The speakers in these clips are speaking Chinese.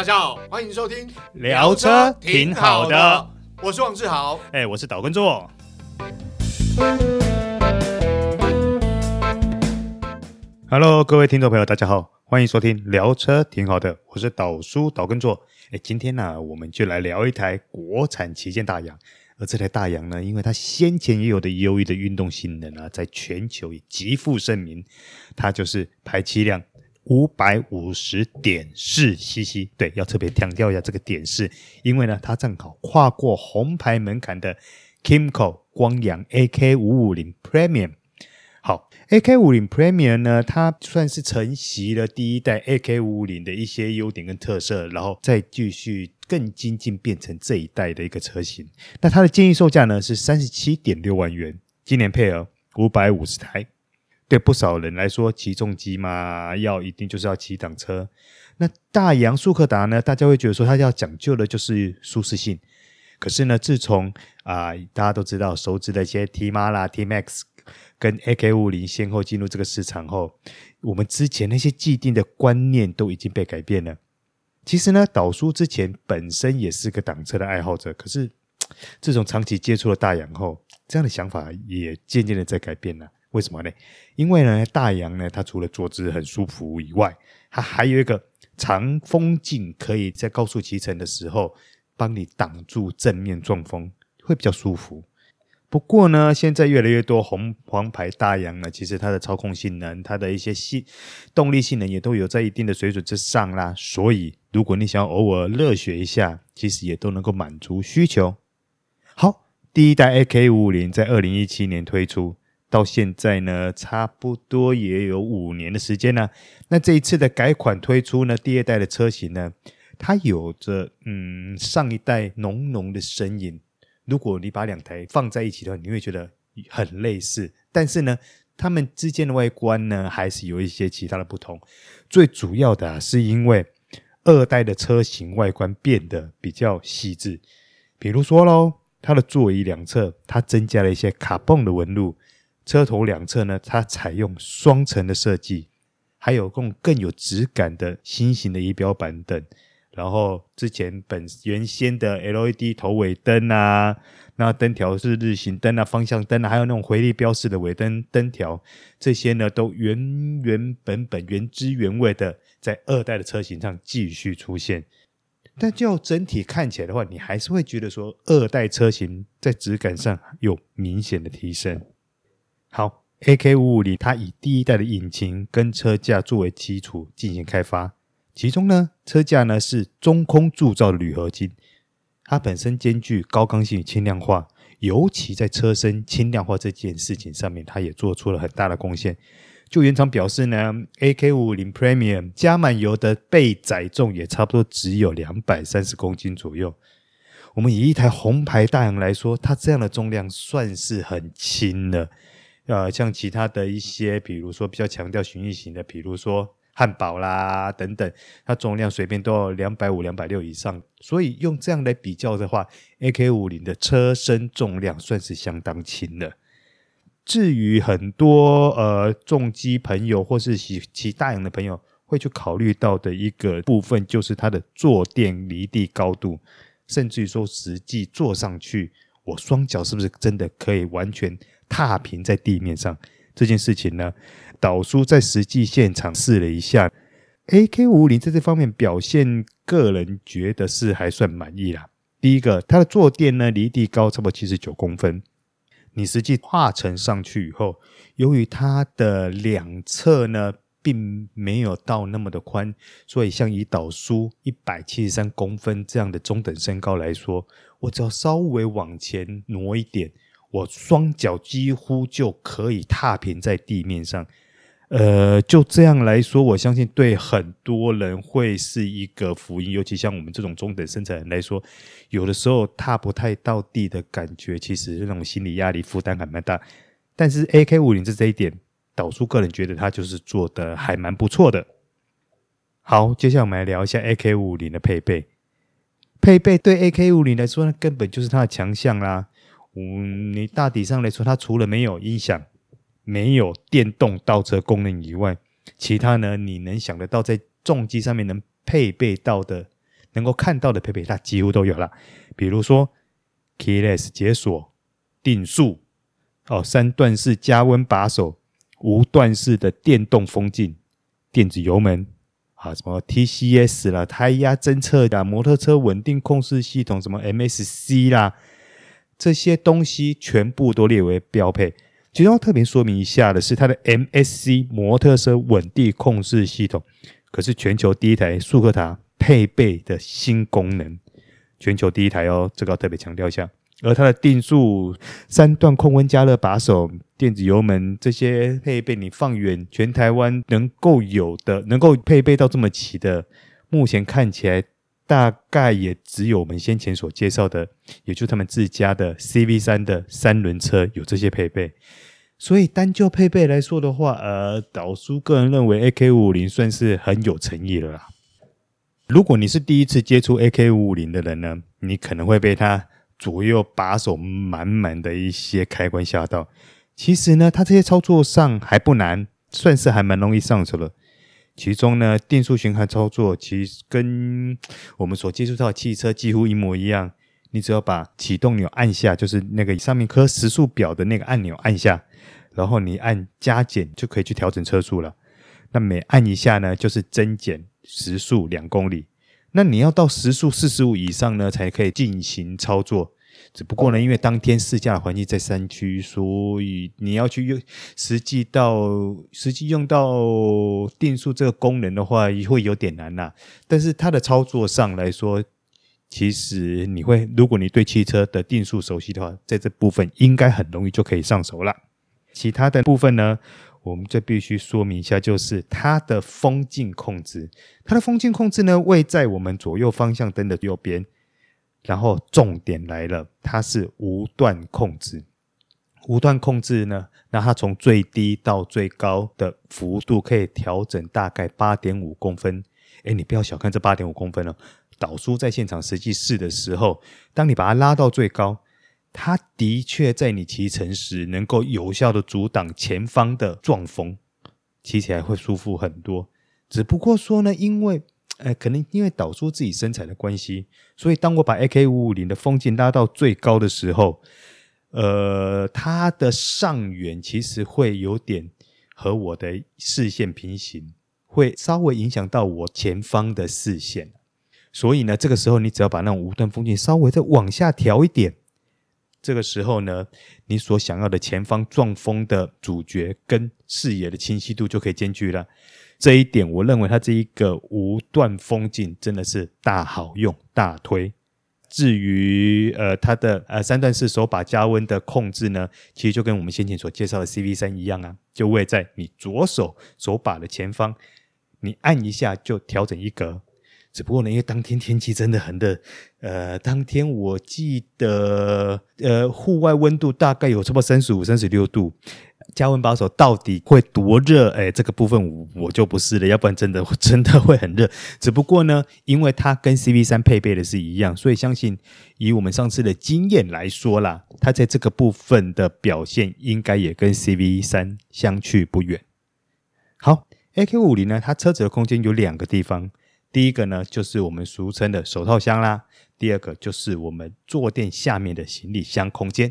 大家好，欢迎收听聊车挺好的，我是王志豪，哎，我是岛根座。Hello，各位听众朋友，大家好，欢迎收听聊车挺好的，我是岛叔岛根座。哎，今天呢、啊，我们就来聊一台国产旗舰大洋。而这台大洋呢，因为它先前也有的优异的运动性能啊，在全球也极负盛名。它就是排气量五百五十点四 CC，对，要特别强调一下这个点四，因为呢，它正好跨过红牌门槛的 Kimco 光阳 AK 五五零 Premium。好，AK 五五零 Premium 呢，它算是承袭了第一代 AK 五五零的一些优点跟特色，然后再继续。更精进变成这一代的一个车型，那它的建议售价呢是三十七点六万元，今年配额五百五十台。对不少人来说，骑重机嘛，要一定就是要骑档车。那大洋速克达呢，大家会觉得说它要讲究的就是舒适性。可是呢，自从啊、大家都知道熟知的一些 T-MARA、T-MAX 跟 AK 五零先后进入这个市场后，我们之前那些既定的观念都已经被改变了。其实呢，导叔之前本身也是个挡车的爱好者，可是 自从长期接触了大洋后，这样的想法也渐渐的在改变了。为什么呢？因为呢，大洋呢，它除了坐姿很舒服以外，它还有一个长风镜，可以在高速骑乘的时候帮你挡住正面撞风，会比较舒服。不过呢，现在越来越多红黄牌大洋呢，其实它的操控性能、它的一些性动力性能也都有在一定的水准之上啦。所以，如果你想要偶尔热血一下，其实也都能够满足需求。好，第一代 AK 五五零在二零一七年推出，到现在呢，差不多也有五年的时间了。那这一次的改款推出呢，第二代的车型呢，它有着嗯上一代浓浓的身影。如果你把两台放在一起的话，你会觉得很类似，但是呢，它们之间的外观呢，还是有一些其他的不同。最主要的啊，是因为二代的车型外观变得比较细致，比如说喽，它的座椅两侧它增加了一些卡蹦的纹路，车头两侧呢，它采用双层的设计，还有更更有质感的新型的仪表板等。然后之前本原先的 LED 头尾灯啊，那灯条是日行灯啊、方向灯啊，还有那种回力标式的尾灯灯条，这些呢都原原本本、原汁原味的在二代的车型上继续出现。但就整体看起来的话，你还是会觉得说二代车型在质感上有明显的提升。好，AK 五五零它以第一代的引擎跟车架作为基础进行开发。其中呢，车架呢是中空铸造的铝合金，它本身兼具高刚性与轻量化，尤其在车身轻量化这件事情上面，它也做出了很大的贡献。就原厂表示呢，AK 五五零 Premium 加满油的被载重也差不多只有两百三十公斤左右。我们以一台红牌大洋来说，它这样的重量算是很轻了。呃，像其他的一些，比如说比较强调巡弋型的，比如说。汉堡啦，等等，它重量随便都要两百五、两百六以上，所以用这样来比较的话，AK 五五零的车身重量算是相当轻的。至于很多呃重机朋友或是骑骑大洋的朋友会去考虑到的一个部分，就是它的坐垫离地高度，甚至于说实际坐上去，我双脚是不是真的可以完全踏平在地面上？这件事情呢，岛叔在实际现场试了一下，AK 五五零在这方面表现，个人觉得是还算满意啦。第一个，它的坐垫呢离地高差不多七十九公分，你实际跨乘上去以后，由于它的两侧呢并没有到那么的宽，所以像以岛叔一百七十三公分这样的中等身高来说，我只要稍微往前挪一点。我双脚几乎就可以踏平在地面上，呃，就这样来说，我相信对很多人会是一个福音，尤其像我们这种中等身材人来说，有的时候踏不太到地的感觉，其实那种心理压力负担还蛮大。但是 AK 五零这这一点，导叔个人觉得它就是做的还蛮不错的。好，接下来我们来聊一下 AK 五零的配备，配备对 AK 五五零来说，那根本就是它的强项啦。嗯，你大体上来说，它除了没有音响、没有电动倒车功能以外，其他呢，你能想得到在重机上面能配备到的能够看到的配备，它几乎都有了。比如说 Keyless 解锁、定速哦，三段式加温把手、无段式的电动风镜、电子油门啊，什么 TCS 啦、胎压侦测的摩托车稳定控制系统，什么 MSC 啦，这些东西全部都列为标配。其中要特别说明一下的是，它的 MSC 摩托车稳定控制系统，可是全球第一台速克达配备的新功能，全球第一台哦，这个要特别强调一下。而它的定速、三段控温加热把手、电子油门这些配备，你放远全台湾能够有的、能够配备到这么齐的，目前看起来大概也只有我们先前所介绍的，也就他们自家的 CV3 的三轮车有这些配备。所以单就配备来说的话，呃，导叔个人认为 AK550 算是很有诚意了啦。如果你是第一次接触 AK550 的人呢，你可能会被它左右把手满满的一些开关吓到。其实呢，它这些操作上还不难，算是还蛮容易上手的。其中呢，定速巡航操作其实跟我们所接触到的汽车几乎一模一样。你只要把启动钮按下，就是那个上面刻时速表的那个按钮按下，然后你按加减就可以去调整车速了。那每按一下呢，就是增减时速两公里。那你要到时速四十五以上呢，才可以进行操作。只不过呢，因为当天试驾的环境在山区，所以你要去用实际到实际用到定速这个功能的话，会有点难呐。但是它的操作上来说，其实你会，如果你对汽车的定速熟悉的话，在这部分应该很容易就可以上手了。其他的部分呢，我们就必须说明一下，就是它的风镜控制。它的风镜控制呢，位在我们左右方向灯的右边。然后重点来了，它是无段控制。无段控制呢，那它从最低到最高的幅度可以调整大概八点五公分。诶，你不要小看这八点五公分哦。导叔在现场实际试的时候，当你把它拉到最高，它的确在你骑乘时能够有效的阻挡前方的撞风，骑起来会舒服很多。只不过说呢，因为呃，可能因为导出自己身材的关系，所以当我把 AK 五五零的风镜拉到最高的时候，呃，它的上缘其实会有点和我的视线平行，会稍微影响到我前方的视线。所以呢，这个时候你只要把那种无段风镜稍微再往下调一点，这个时候呢，你所想要的前方撞风的主角跟视野的清晰度就可以兼具了。这一点，我认为它这一个无段风景真的是大好用，大推。至于呃它的呃三段式手把加温的控制呢，其实就跟我们先前所介绍的 CV3 一样啊，就位在你左手手把的前方，你按一下就调整一格。只不过呢，因为当天天气真的很热，呃，当天我记得，呃，户外温度大概有差不多三十五、三十六度，加温把手到底会多热？哎，这个部分我我就不是了，要不然真的 真的会很热。只不过呢，因为它跟 CV3 配备的是一样，所以相信以我们上次的经验来说啦，它在这个部分的表现应该也跟 CV3 相去不远。好，AK550 呢，它车子的空间有两个地方。第一个呢，就是我们俗称的手套箱啦。第二个就是我们坐垫下面的行李箱空间。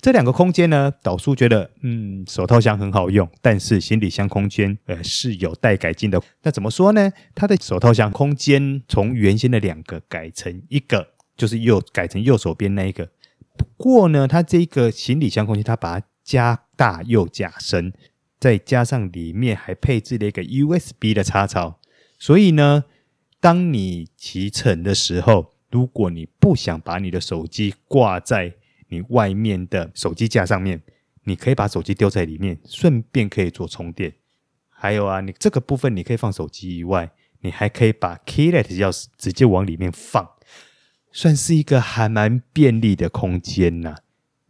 这两个空间呢，导叔觉得，嗯，手套箱很好用，但是行李箱空间，呃，是有待改进的。那怎么说呢？它的手套箱空间从原先的两个改成一个，就是右改成右手边那一个。不过呢，它这个行李箱空间，它把它加大又加深，再加上里面还配置了一个 USB 的插槽，所以呢。当你骑乘的时候，如果你不想把你的手机挂在你外面的手机架上面，你可以把手机丢在里面，顺便可以做充电。还有啊，你这个部分你可以放手机以外，你还可以把 keylet 钥匙直接往里面放，算是一个还蛮便利的空间呐。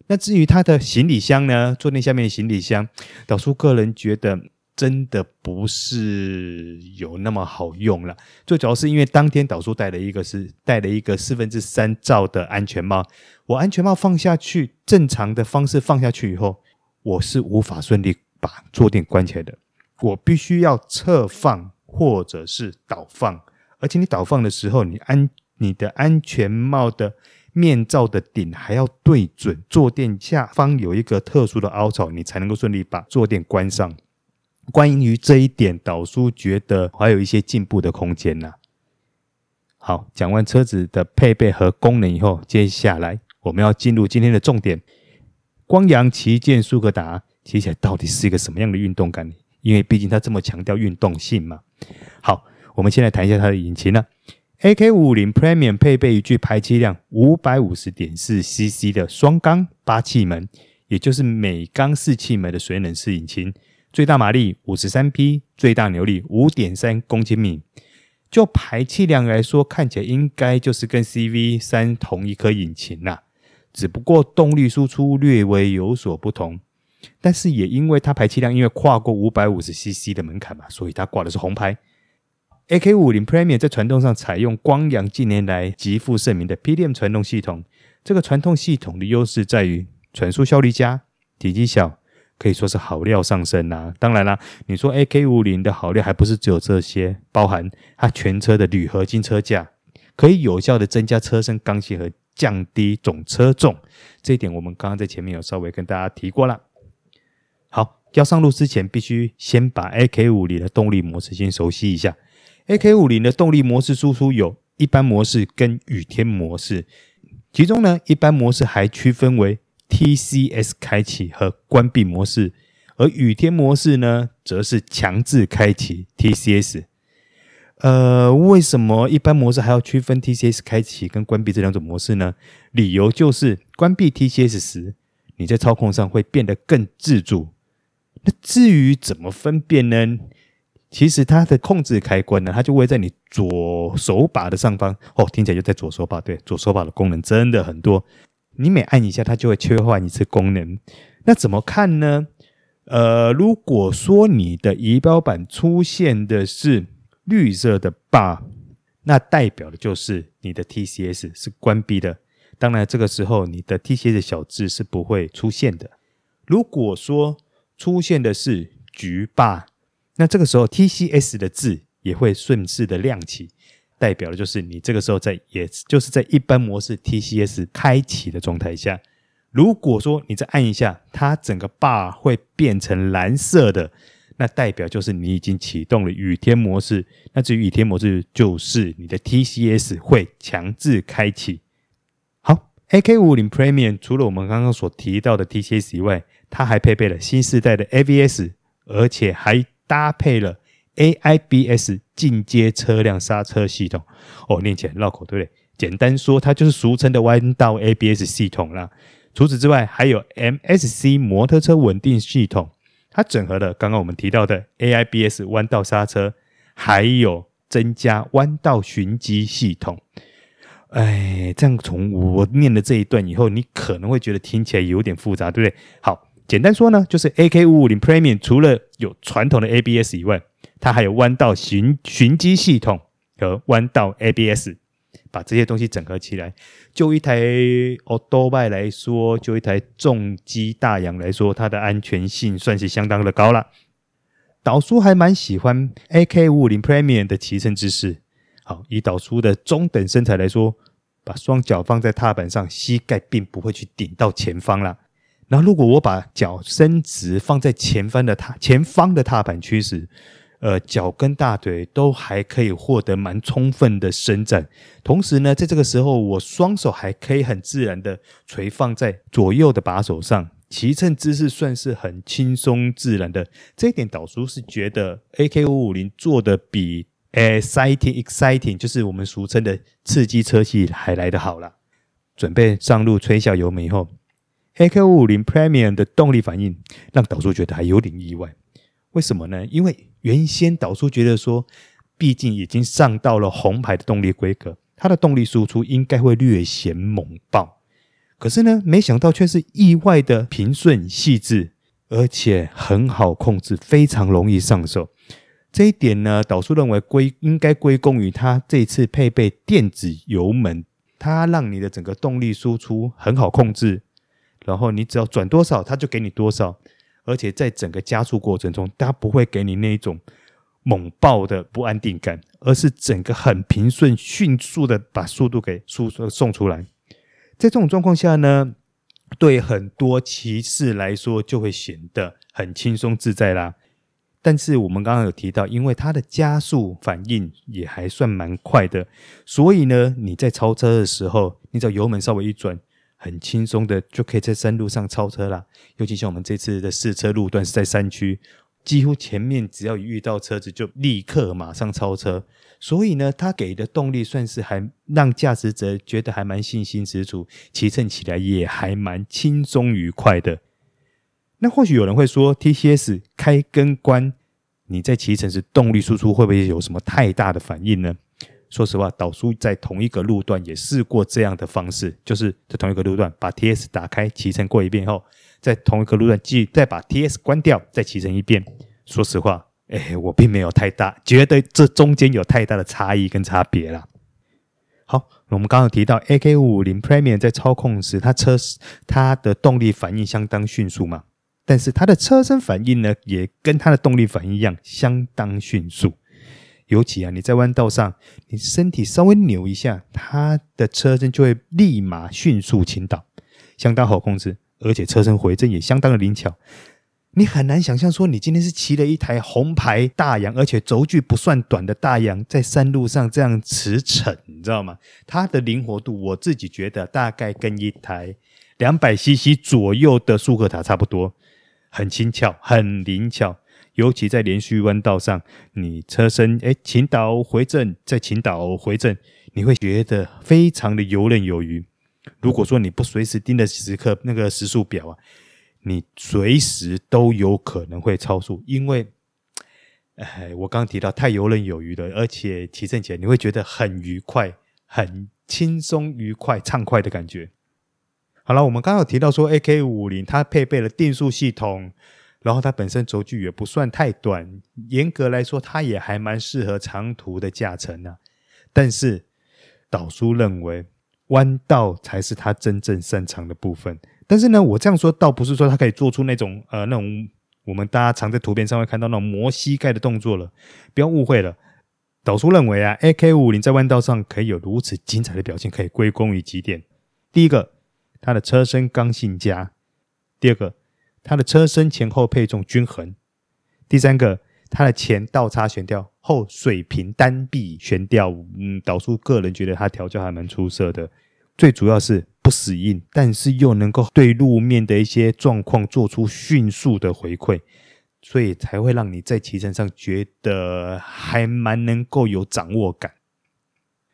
那至于它的行李箱呢，坐垫下面的行李箱，导出个人觉得。真的不是有那么好用了，最主要是因为当天导叔戴了一个是戴了一个四分之三罩的安全帽，我安全帽放下去，正常的方式放下去以后，我是无法顺利把坐垫关起来的，我必须要侧放或者是倒放，而且你倒放的时候，你安你的安全帽的面罩的顶还要对准坐垫下方有一个特殊的凹槽，你才能够顺利把坐垫关上。关于这一点，导叔觉得还有一些进步的空间呢、好，讲完车子的配备和功能以后，接下来我们要进入今天的重点：光阳旗舰速克达骑起来到底是一个什么样的运动感？因为毕竟它这么强调运动性嘛。好，我们先来谈一下它的引擎呢、AK 五五零 Premium 配备一具排气量五百五十点四 CC 的双缸八气门，也就是每缸四气门的水冷式引擎。最大马力五十三匹，最大扭力五点三公斤米。就排气量来说，看起来应该就是跟 CV 三同一颗引擎啦，只不过动力输出略微有所不同。但是也因为它排气量因为跨过五百五十 CC 的门槛嘛，所以它挂的是红牌。AK 五五零 Premium 在传动上采用光阳近年来极负盛名的 PDM 传动系统。这个传动系统的优势在于传输效率佳，体积小。可以说是好料上身呐、当然啦，你说 AK 五零的好料还不是只有这些，包含它全车的铝合金车架，可以有效的增加车身刚性和降低总车重，这一点我们刚刚在前面有稍微跟大家提过了。好，要上路之前，必须先把 AK 五零的动力模式先熟悉一下。AK 五零的动力模式输出有一般模式跟雨天模式，其中呢，一般模式还区分为。TCS 开启和关闭模式，而雨天模式呢，则是强制开启 TCS。呃，为什么一般模式还要区分 TCS 开启跟关闭这两种模式呢？理由就是关闭 TCS 时，你在操控上会变得更自主。那至于怎么分辨呢？其实它的控制开关呢，它就会在你左手把的上方。哦，听起来就在左手把，对，左手把的功能真的很多。你每按一下，它就会切换一次功能。那怎么看呢？呃，如果说你的仪表板出现的是绿色的 bar，那代表的就是你的 TCS 是关闭的。当然，这个时候你的 TCS 小字是不会出现的。如果说出现的是橘 bar，那这个时候 TCS 的字也会顺势的亮起。代表的就是你这个时候在，也就是在一般模式 TCS 开启的状态下，如果说你再按一下，它整个 bar 会变成蓝色的，那代表就是你已经启动了雨天模式。那至于雨天模式，就是你的 TCS 会强制开启。好，AK 五五零 Premium 除了我们刚刚所提到的 TCS 以外，它还配备了新世代的 ABS，而且还搭配了。AIBS 进阶车辆刹车系统，哦，念起来绕口，对不对？简单说，它就是俗称的弯道 ABS 系统啦。除此之外，还有 MSC 摩托车稳定系统，它整合了刚刚我们提到的 AIBS 弯道刹车，还有增加弯道循迹系统。哎，这样从我念了这一段以后，你可能会觉得听起来有点复杂，对不对？好，简单说呢，就是 AK 五五零 Premium 除了有传统的 ABS 以外，它还有弯道循循迹系统和弯道 ABS，把这些东西整合起来，就一台欧多拜来说，就一台重机大洋来说，它的安全性算是相当的高了。导叔还蛮喜欢 AK 五五零 Premium 的骑乘姿势。好，以导叔的中等身材来说，把双脚放在踏板上，膝盖并不会去顶到前方了。然后，如果我把脚伸直放在前方的踏前方的踏板区时，呃，脚跟大腿都还可以获得蛮充分的伸展，同时呢，在这个时候，我双手还可以很自然的垂放在左右的把手上，骑乘姿势算是很轻松自然的。这一点导叔是觉得 AK 五五零做的比 exciting exciting，就是我们俗称的刺激车系还来得好了。准备上路吹下油门以后，AK 五五零 Premium 的动力反应让导叔觉得还有点意外。为什么呢？因为原先导叔觉得说，毕竟已经上到了红牌的动力规格，它的动力输出应该会略显猛爆。可是呢，没想到却是意外的平顺细致，而且很好控制，非常容易上手。这一点呢，导叔认为归应该归功于它这次配备电子油门，它让你的整个动力输出很好控制，然后你只要转多少，它就给你多少。而且在整个加速过程中，它不会给你那一种猛爆的不安定感，而是整个很平顺、迅速的把速度给输送出来。在这种状况下呢，对很多骑士来说就会显得很轻松自在啦。但是我们刚刚有提到，因为它的加速反应也还算蛮快的，所以呢，你在超车的时候，你只要油门稍微一转，很轻松的就可以在山路上超车啦。尤其像我们这次的试车路段是在山区，几乎前面只要遇到车子就立刻马上超车，所以呢，它给的动力算是还让驾驶者觉得还蛮信心十足，骑乘起来也还蛮轻松愉快的。那或许有人会说，TCS 开跟关，你在骑乘时动力输出会不会有什么太大的反应呢？说实话，导叔在同一个路段也试过这样的方式，就是在同一个路段把 TS 打开骑乘过一遍后，在同一个路段继再把 TS 关掉再骑乘一遍。说实话，哎，我并没有太大觉得这中间有太大的差异跟差别啦。好，我们刚刚提到 AK 五五零 Premium 在操控时，它车它的动力反应相当迅速嘛。但是它的车身反应呢，也跟它的动力反应一样，相当迅速。尤其啊，你在弯道上，你身体稍微扭一下，它的车身就会立马迅速倾倒，相当好控制，而且车身回正也相当的灵巧。你很难想象说，你今天是骑了一台红牌大洋，而且轴距不算短的大洋，在山路上这样驰骋，你知道吗？它的灵活度，我自己觉得大概跟一台两百 CC 左右的速克塔差不多。很轻巧，很灵巧，尤其在连续弯道上，你车身诶倾倒回正，再倾倒回正，你会觉得非常的游刃有余。如果说你不随时盯着时刻那个时速表啊，你随时都有可能会超速，因为，哎，我刚提到太游刃有余了，而且骑乘起来你会觉得很愉快，很轻松愉快、畅快的感觉。好了，我们刚刚有提到说，AK 五零它配备了定速系统，然后它本身轴距也不算太短，严格来说，它也还蛮适合长途的驾乘呢。但是导叔认为，弯道才是它真正擅长的部分。但是呢，我这样说倒不是说它可以做出那种呃那种我们大家常在图片上会看到那种磨膝盖的动作了，不要误会了。导叔认为啊，AK 五五零在弯道上可以有如此精彩的表现，可以归功于几点。第一个。它的车身刚性佳，第二个，它的车身前后配重均衡，第三个，它的前倒叉悬吊，后水平单臂悬吊，嗯，导叔个人觉得它调教还蛮出色的。最主要是不死硬，但是又能够对路面的一些状况做出迅速的回馈，所以才会让你在骑乘上觉得还蛮能够有掌握感。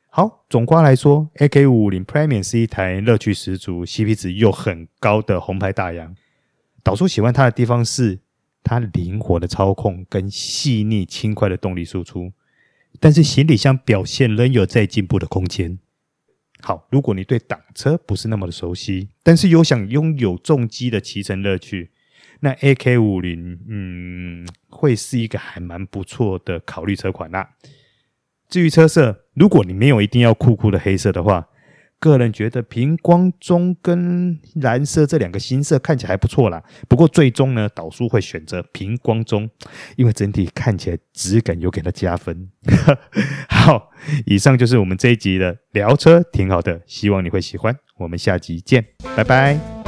好，总括来说，AK 五五零 Premium 是一台乐趣十足、CP 值又很高的红牌大洋。导叔喜欢它的地方是它灵活的操控跟细腻轻快的动力输出，但是行李箱表现仍有在进步的空间。好，如果你对挡车不是那么的熟悉，但是又想拥有重机的骑乘乐趣，那 AK 五零嗯会是一个还蛮不错的考虑车款啦、至于车色，如果你没有一定要酷酷的黑色的话，个人觉得平光棕跟蓝色这两个新色看起来还不错啦。不过最终呢，导数会选择平光棕，因为整体看起来质感有给它加分。好，以上就是我们这一集的聊车，挺好的，希望你会喜欢。我们下集见，拜拜。